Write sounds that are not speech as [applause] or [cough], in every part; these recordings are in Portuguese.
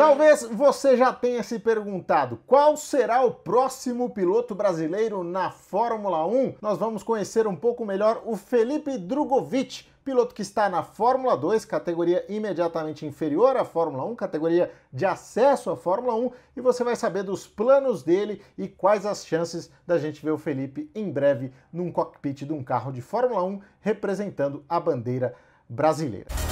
Talvez você já tenha se perguntado qual será o próximo piloto brasileiro na Fórmula 1. Nós vamos conhecer um pouco melhor o Felipe Drogovic, piloto que está na Fórmula 2, categoria imediatamente inferior à Fórmula 1, categoria de acesso à Fórmula 1, e você vai saber dos planos dele e quais as chances da gente ver o Felipe em breve num cockpit de um carro de Fórmula 1 representando a bandeira brasileira.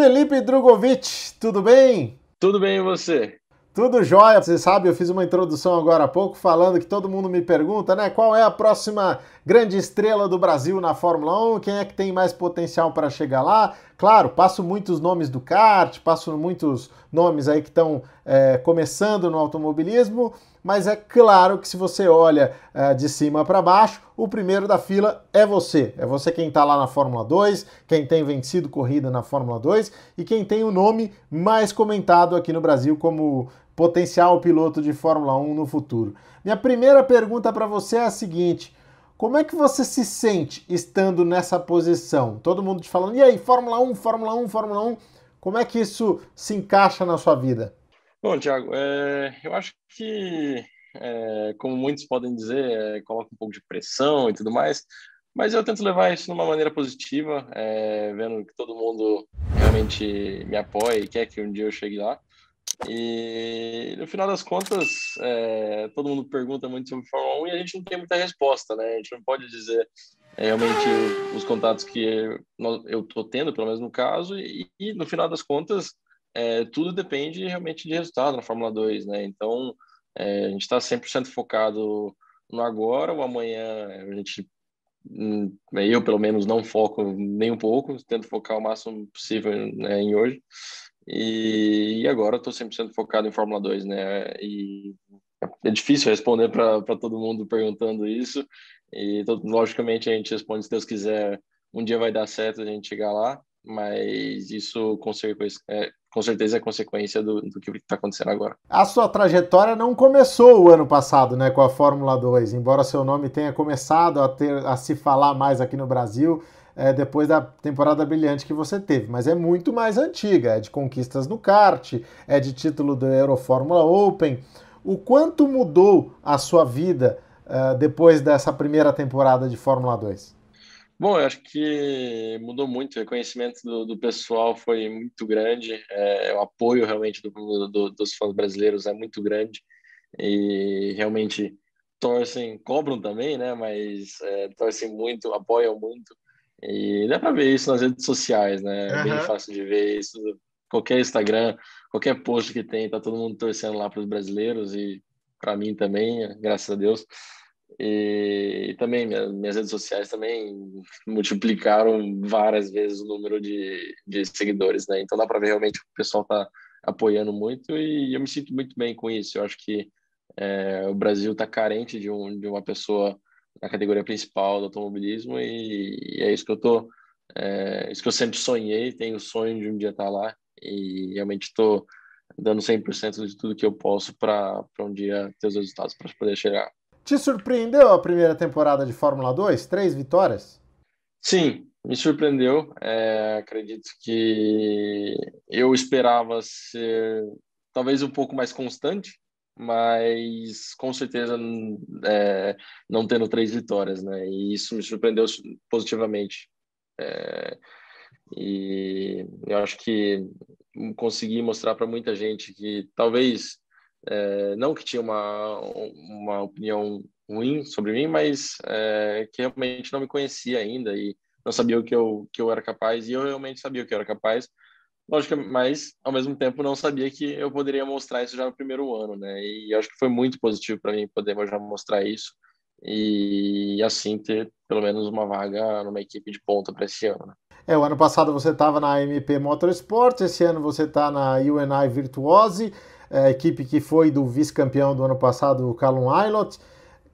Felipe Drogovic, tudo bem? Tudo bem e você? Tudo jóia. Você sabe, eu fiz uma introdução agora há pouco falando que todo mundo me pergunta, né? Qual é a próxima grande estrela do Brasil na Fórmula 1? Quem é que tem mais potencial para chegar lá? Claro, passo muitos nomes do kart, passo muitos nomes aí que estão é, começando no automobilismo, mas é claro que se você olha é, de cima para baixo, o primeiro da fila é você. É você quem está lá na Fórmula 2, quem tem vencido corrida na Fórmula 2 e quem tem o nome mais comentado aqui no Brasil como potencial piloto de Fórmula 1 no futuro. Minha primeira pergunta para você é a seguinte: como é que você se sente estando nessa posição? Todo mundo te falando, e aí, Fórmula 1, Fórmula 1, Fórmula 1, como é que isso se encaixa na sua vida? Bom, Thiago, é, eu acho que, é, como muitos podem dizer, é, coloca um pouco de pressão e tudo mais, mas eu tento levar isso de uma maneira positiva, é, vendo que todo mundo realmente me apoia e quer que um dia eu chegue lá. E no final das contas, é, todo mundo pergunta muito sobre Fórmula 1 e a gente não tem muita resposta, né? A gente não pode dizer é, realmente os contatos que eu estou tendo, pelo menos no caso, e, e no final das contas, é, tudo depende realmente de resultado na Fórmula 2, né? Então, é, a gente está 100% focado no agora, o amanhã a gente hum, eu pelo menos não foco nem um pouco, tento focar o máximo possível né, em hoje. E, e agora estou 100% focado em Fórmula 2, né? E é difícil responder para todo mundo perguntando isso. E logicamente a gente responde se Deus quiser, um dia vai dar certo a gente chegar lá, mas isso com, é, com certeza é consequência do, do que está acontecendo agora. A sua trajetória não começou o ano passado, né, com a Fórmula 2, embora seu nome tenha começado a, ter, a se falar mais aqui no Brasil é, depois da temporada brilhante que você teve, mas é muito mais antiga, é de conquistas no kart, é de título do Eurofórmula Open. O quanto mudou a sua vida uh, depois dessa primeira temporada de Fórmula 2? Bom, eu acho que mudou muito. O reconhecimento do, do pessoal foi muito grande. É, o apoio realmente do, do, dos fãs brasileiros é muito grande. E realmente torcem, cobram também, né? Mas é, torcem muito, apoiam muito. E dá para ver isso nas redes sociais, né? É bem fácil de ver isso. Qualquer Instagram, qualquer post que tem, tá todo mundo torcendo lá para os brasileiros e para mim também, graças a Deus. E, também minhas redes sociais também [laughs] multiplicaram várias vezes o número de, de seguidores, né? Então dá para ver realmente que o pessoal tá apoiando muito e eu me sinto muito bem com isso. Eu acho que é, o Brasil está carente de, um, de uma pessoa na categoria principal do automobilismo e, e é isso que eu tô é, isso que eu sempre sonhei, tenho o sonho de um dia estar lá e realmente estou dando 100% de tudo que eu posso para um dia ter os resultados para poder chegar. Te surpreendeu a primeira temporada de Fórmula 2? Três vitórias? Sim, me surpreendeu. É, acredito que eu esperava ser talvez um pouco mais constante, mas com certeza é, não tendo três vitórias, né? E isso me surpreendeu positivamente. É, e eu acho que consegui mostrar para muita gente que talvez é, não que tinha uma, uma opinião ruim sobre mim, mas é, que realmente não me conhecia ainda e não sabia o que eu, que eu era capaz, e eu realmente sabia o que eu era capaz, Lógico, mas ao mesmo tempo não sabia que eu poderia mostrar isso já no primeiro ano, né? E acho que foi muito positivo para mim poder já mostrar isso e assim ter pelo menos uma vaga numa equipe de ponta para esse ano. Né? É, o ano passado você estava na MP Motorsport, esse ano você está na UNI Virtuose, é, equipe que foi do vice-campeão do ano passado, o Callum Aylott.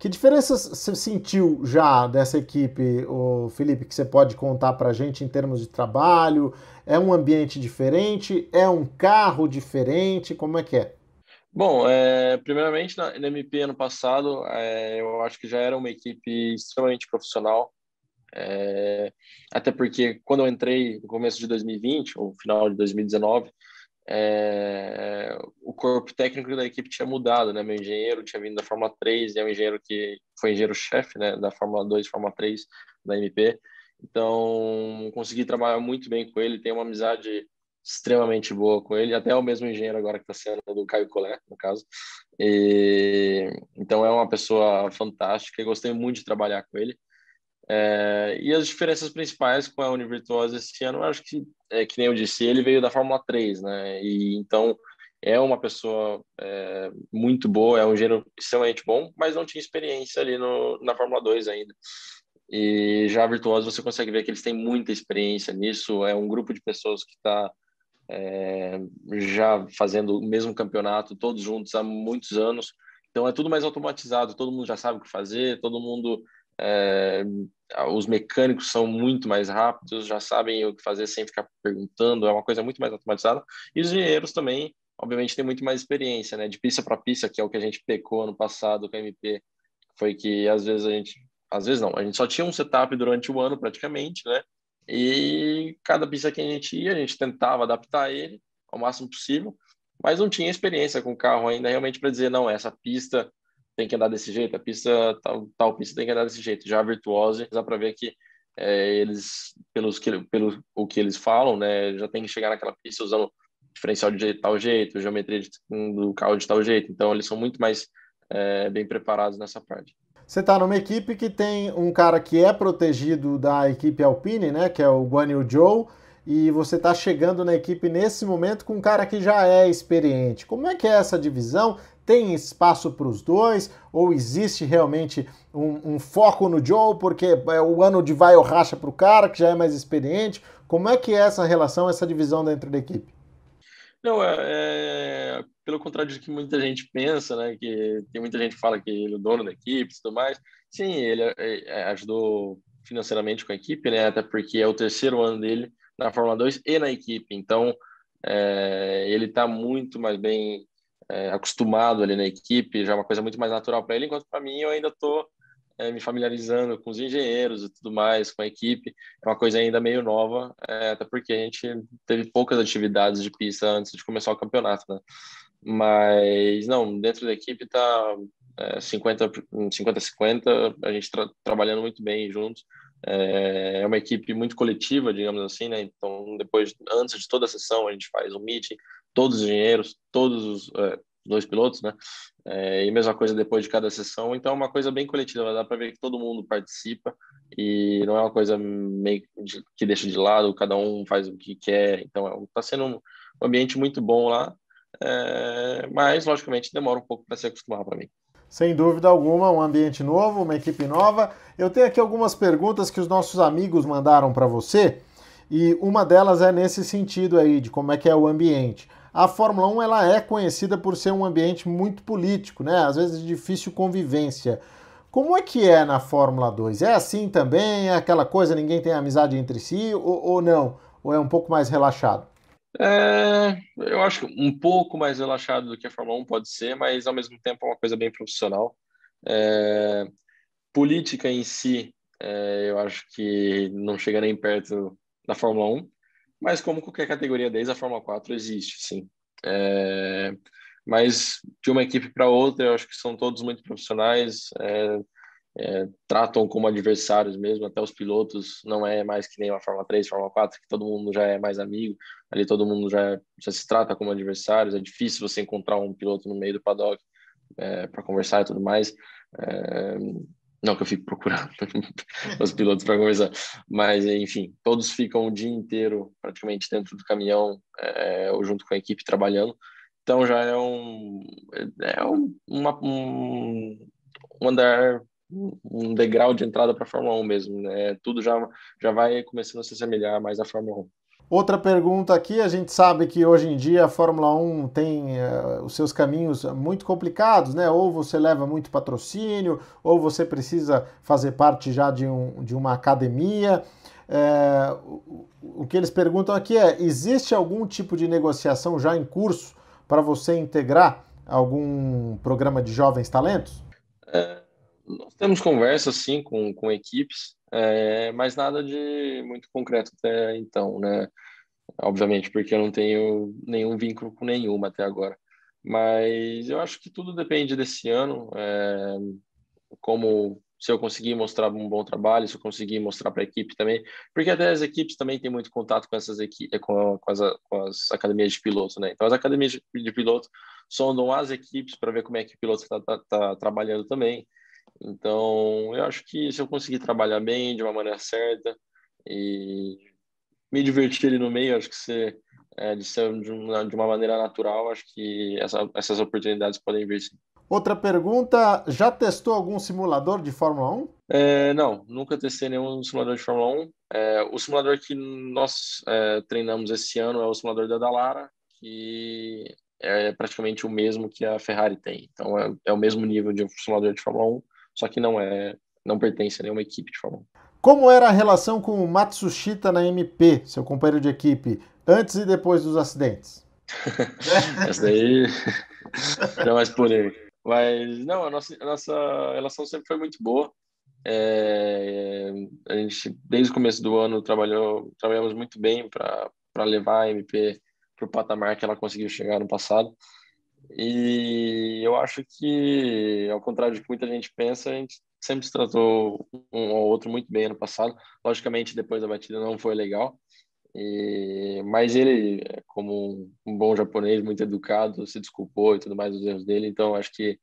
Que diferenças você sentiu já dessa equipe, o Felipe, que você pode contar para a gente em termos de trabalho? É um ambiente diferente? É um carro diferente? Como é que é? Bom, é, primeiramente na, na, MP ano passado, é, eu acho que já era uma equipe extremamente profissional. É, até porque quando eu entrei no começo de 2020, ou final de 2019, é, o corpo técnico da equipe tinha mudado, né? Meu engenheiro tinha vindo da Fórmula 3, é um engenheiro que foi engenheiro-chefe, né? Da Fórmula 2, Fórmula 3, da MP. Então, consegui trabalhar muito bem com ele, tenho uma amizade extremamente boa com ele, até o mesmo engenheiro agora que está sendo do Caio Collet, no caso. E, então, é uma pessoa fantástica, gostei muito de trabalhar com ele. É, e as diferenças principais com a Univirtuosa esse ano, eu acho que, é, que nem eu disse, ele veio da Fórmula 3, né? E então é uma pessoa é, muito boa, é um engenheiro extremamente bom, mas não tinha experiência ali no, na Fórmula 2 ainda. E já a Virtuosa você consegue ver que eles têm muita experiência nisso, é um grupo de pessoas que está é, já fazendo o mesmo campeonato, todos juntos há muitos anos. Então é tudo mais automatizado, todo mundo já sabe o que fazer, todo mundo é, os mecânicos são muito mais rápidos, já sabem o que fazer sem ficar perguntando, é uma coisa muito mais automatizada. E os engenheiros também, obviamente, têm muito mais experiência, né? De pista para pista, que é o que a gente pecou ano passado com a MP, foi que às vezes a gente, às vezes não, a gente só tinha um setup durante o ano praticamente, né? E cada pista que a gente ia, a gente tentava adaptar ele ao máximo possível, mas não tinha experiência com o carro ainda realmente para dizer, não, essa pista tem que andar desse jeito, a pista, tal, tal pista tem que andar desse jeito. Já a Virtuose, dá para ver que é, eles, pelos que, pelo o que eles falam, né, já tem que chegar naquela pista usando diferencial de tal jeito, geometria de, do carro de tal jeito. Então, eles são muito mais é, bem preparados nessa parte. Você está numa equipe que tem um cara que é protegido da equipe Alpine, né, que é o Guan Yu Zhou, e você está chegando na equipe nesse momento com um cara que já é experiente. Como é que é essa divisão? Tem espaço para os dois? Ou existe realmente um, um, foco no Joe, porque é o ano de vai ou racha para o cara, que já é mais experiente? Como é que é essa relação, essa divisão dentro da equipe? Não, é, é, pelo contrário do que muita gente pensa, né? Que tem muita gente que fala que ele é o dono da equipe e tudo mais. Sim, ele é, é, ajudou financeiramente com a equipe, né? Até porque é o terceiro ano dele na Fórmula 2 e na equipe. Então, é, ele está muito mais bem é, acostumado ali na equipe, já é uma coisa muito mais natural para ele, enquanto para mim eu ainda estou é, me familiarizando com os engenheiros e tudo mais, com a equipe. É uma coisa ainda meio nova, é, até porque a gente teve poucas atividades de pista antes de começar o campeonato, né? Mas, não, dentro da equipe está 50-50, a gente tra trabalhando muito bem juntos. É, é uma equipe muito coletiva, digamos assim, né? Então, depois, antes de toda a sessão, a gente faz um meeting, todos os engenheiros, todos os é, dois pilotos, né? É, e mesma coisa depois de cada sessão. Então, é uma coisa bem coletiva, dá para ver que todo mundo participa e não é uma coisa meio que deixa de lado, cada um faz o que quer. Então, está é sendo um ambiente muito bom lá, é, mas, logicamente, demora um pouco para se acostumar para mim. Sem dúvida alguma, um ambiente novo, uma equipe nova. Eu tenho aqui algumas perguntas que os nossos amigos mandaram para você e uma delas é nesse sentido aí, de como é que é o ambiente. A Fórmula 1 ela é conhecida por ser um ambiente muito político, né? Às vezes de difícil convivência. Como é que é na Fórmula 2? É assim também? É aquela coisa, ninguém tem amizade entre si ou, ou não? Ou é um pouco mais relaxado? É, eu acho um pouco mais relaxado do que a Fórmula 1 pode ser, mas ao mesmo tempo é uma coisa bem profissional. É, política em si, é, eu acho que não chega nem perto da Fórmula 1, mas como qualquer categoria desde a Fórmula 4 existe, sim. É, mas de uma equipe para outra, eu acho que são todos muito profissionais, é, é, tratam como adversários mesmo, até os pilotos, não é mais que nem a Fórmula 3, Fórmula 4, que todo mundo já é mais amigo, ali todo mundo já, já se trata como adversários, é difícil você encontrar um piloto no meio do paddock é, para conversar e tudo mais. Não que eu fique procurando [laughs] os pilotos para conversar, mas enfim, todos ficam o dia inteiro praticamente dentro do caminhão é, ou junto com a equipe trabalhando. Então já é um, é um, uma, um, um andar, um degrau de entrada para a Fórmula 1 mesmo. Né? Tudo já, já vai começando a se assemelhar mais à Fórmula 1. Outra pergunta aqui, a gente sabe que hoje em dia a Fórmula 1 tem uh, os seus caminhos muito complicados, né? Ou você leva muito patrocínio, ou você precisa fazer parte já de, um, de uma academia. É, o, o que eles perguntam aqui é: existe algum tipo de negociação já em curso para você integrar algum programa de jovens talentos? É, Nós temos conversas, sim, com, com equipes, é, mas nada de muito concreto até então, né? Obviamente, porque eu não tenho nenhum vínculo com nenhuma até agora. Mas eu acho que tudo depende desse ano, é, como se eu conseguir mostrar um bom trabalho, se eu conseguir mostrar para a equipe também, porque até as equipes também têm muito contato com essas equipes, com, com, as, com as academias de piloto, né? Então as academias de, de piloto sondam as equipes para ver como é que o piloto está tá, tá trabalhando também. Então eu acho que se eu conseguir trabalhar bem, de uma maneira certa e me divertir ali no meio, acho que você é, de ser de uma, de uma maneira natural, acho que essa, essas oportunidades podem vir sim. Outra pergunta: já testou algum simulador de Fórmula 1? É, não, nunca testei nenhum simulador de Fórmula 1. É, o simulador que nós é, treinamos esse ano é o simulador da Dallara, que é praticamente o mesmo que a Ferrari tem. Então é, é o mesmo nível de simulador de Fórmula 1, só que não é, não pertence a nenhuma equipe de Fórmula 1. Como era a relação com o Matsushita na MP, seu companheiro de equipe, antes e depois dos acidentes? [laughs] Essa daí [laughs] é mais polêmica. Mas, não, a nossa, a nossa relação sempre foi muito boa. É, a gente, desde o começo do ano, trabalhou, trabalhamos muito bem para levar a MP para o patamar que ela conseguiu chegar no passado. E eu acho que, ao contrário de que muita gente pensa, a gente sempre se tratou um ao outro muito bem ano passado. Logicamente, depois da batida não foi legal, e, mas ele, como um bom japonês, muito educado, se desculpou e tudo mais dos erros dele. Então, acho que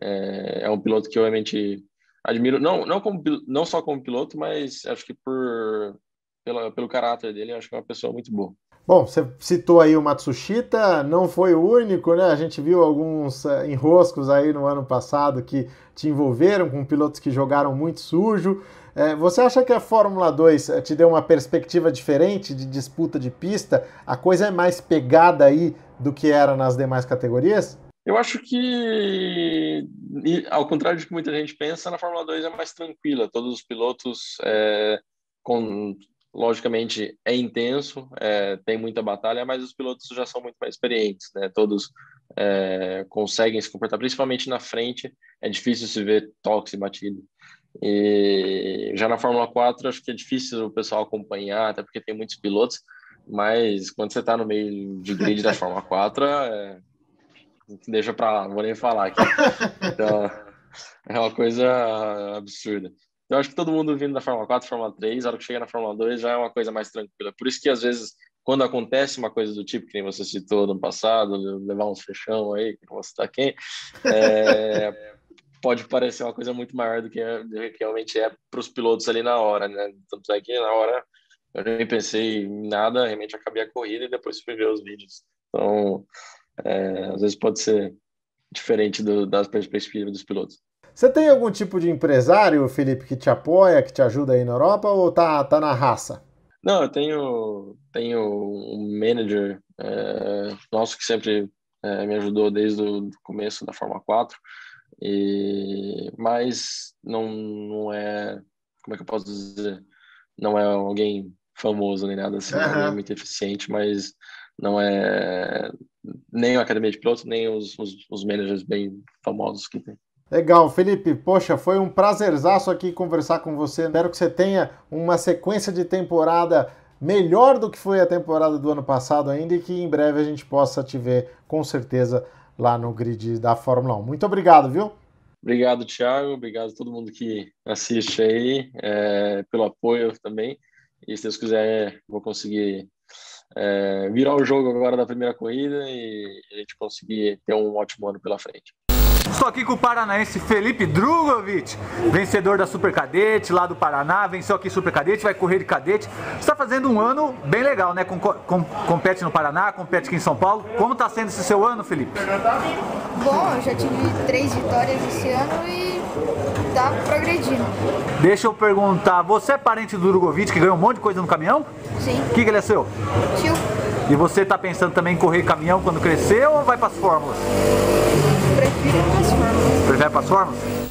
é, é um piloto que eu realmente admiro, não, não, como, não só como piloto, mas acho que por, pela, pelo caráter dele, acho que é uma pessoa muito boa. Bom, você citou aí o Matsushita, não foi o único, né? A gente viu alguns uh, enroscos aí no ano passado que te envolveram com pilotos que jogaram muito sujo. É, você acha que a Fórmula 2 eh, te deu uma perspectiva diferente de disputa de pista? A coisa é mais pegada aí do que era nas demais categorias? Eu acho que, ao contrário de que muita gente pensa, na Fórmula 2 é mais tranquila. Todos os pilotos, é, com, logicamente, é intenso, é, tem muita batalha, mas os pilotos já são muito mais experientes. Né? Todos é, conseguem se comportar, principalmente na frente. É difícil se ver toques e batido. E já na Fórmula 4, acho que é difícil o pessoal acompanhar, até porque tem muitos pilotos, mas quando você está no meio de grid da Fórmula 4, é... deixa para lá, não vou nem falar aqui. [laughs] Então, é uma coisa absurda. Eu acho que todo mundo vindo da Fórmula 4, Fórmula 3, a hora que chega na Fórmula 2 já é uma coisa mais tranquila. Por isso que às vezes, quando acontece uma coisa do tipo que nem você citou no passado, levar uns fechão aí, que não vou citar quem, é, [laughs] pode parecer uma coisa muito maior do que, que realmente é para os pilotos ali na hora, né? Tanto é que na hora eu nem pensei em nada, realmente acabei a corrida e depois fui ver os vídeos. Então, é, às vezes pode ser diferente do, das perspectivas dos pilotos. Você tem algum tipo de empresário, Felipe, que te apoia, que te ajuda aí na Europa ou tá, tá na raça? Não, eu tenho, tenho um manager é, nosso que sempre é, me ajudou desde o começo da Fórmula 4. E, mas não, não é, como é que eu posso dizer? Não é alguém famoso nem nada assim, uhum. é muito eficiente, mas não é nem a academia de pilotos, nem os, os, os managers bem famosos que tem. Legal, Felipe. Poxa, foi um prazerzaço aqui conversar com você. Espero que você tenha uma sequência de temporada melhor do que foi a temporada do ano passado ainda e que em breve a gente possa te ver com certeza lá no grid da Fórmula 1. Muito obrigado, viu? Obrigado, Thiago. Obrigado a todo mundo que assiste aí, é, pelo apoio também. E se Deus quiser, vou conseguir é, virar o jogo agora da primeira corrida e a gente conseguir ter um ótimo ano pela frente. Estou aqui com o paranaense Felipe Drugovic, vencedor da Super Cadete lá do Paraná, venceu aqui Super Cadete, vai correr de cadete. Está fazendo um ano bem legal, né? Com, com, compete no Paraná, compete aqui em São Paulo. Como está sendo esse seu ano, Felipe? Bom, eu já tive três vitórias esse ano e tá progredindo. Deixa eu perguntar, você é parente do Drugovic que ganhou um monte de coisa no caminhão? Sim. O que, que ele é seu? Tio. E você está pensando também em correr caminhão quando crescer ou vai para as fórmulas? Prefiro para as fórmulas. Prefere para as fórmulas?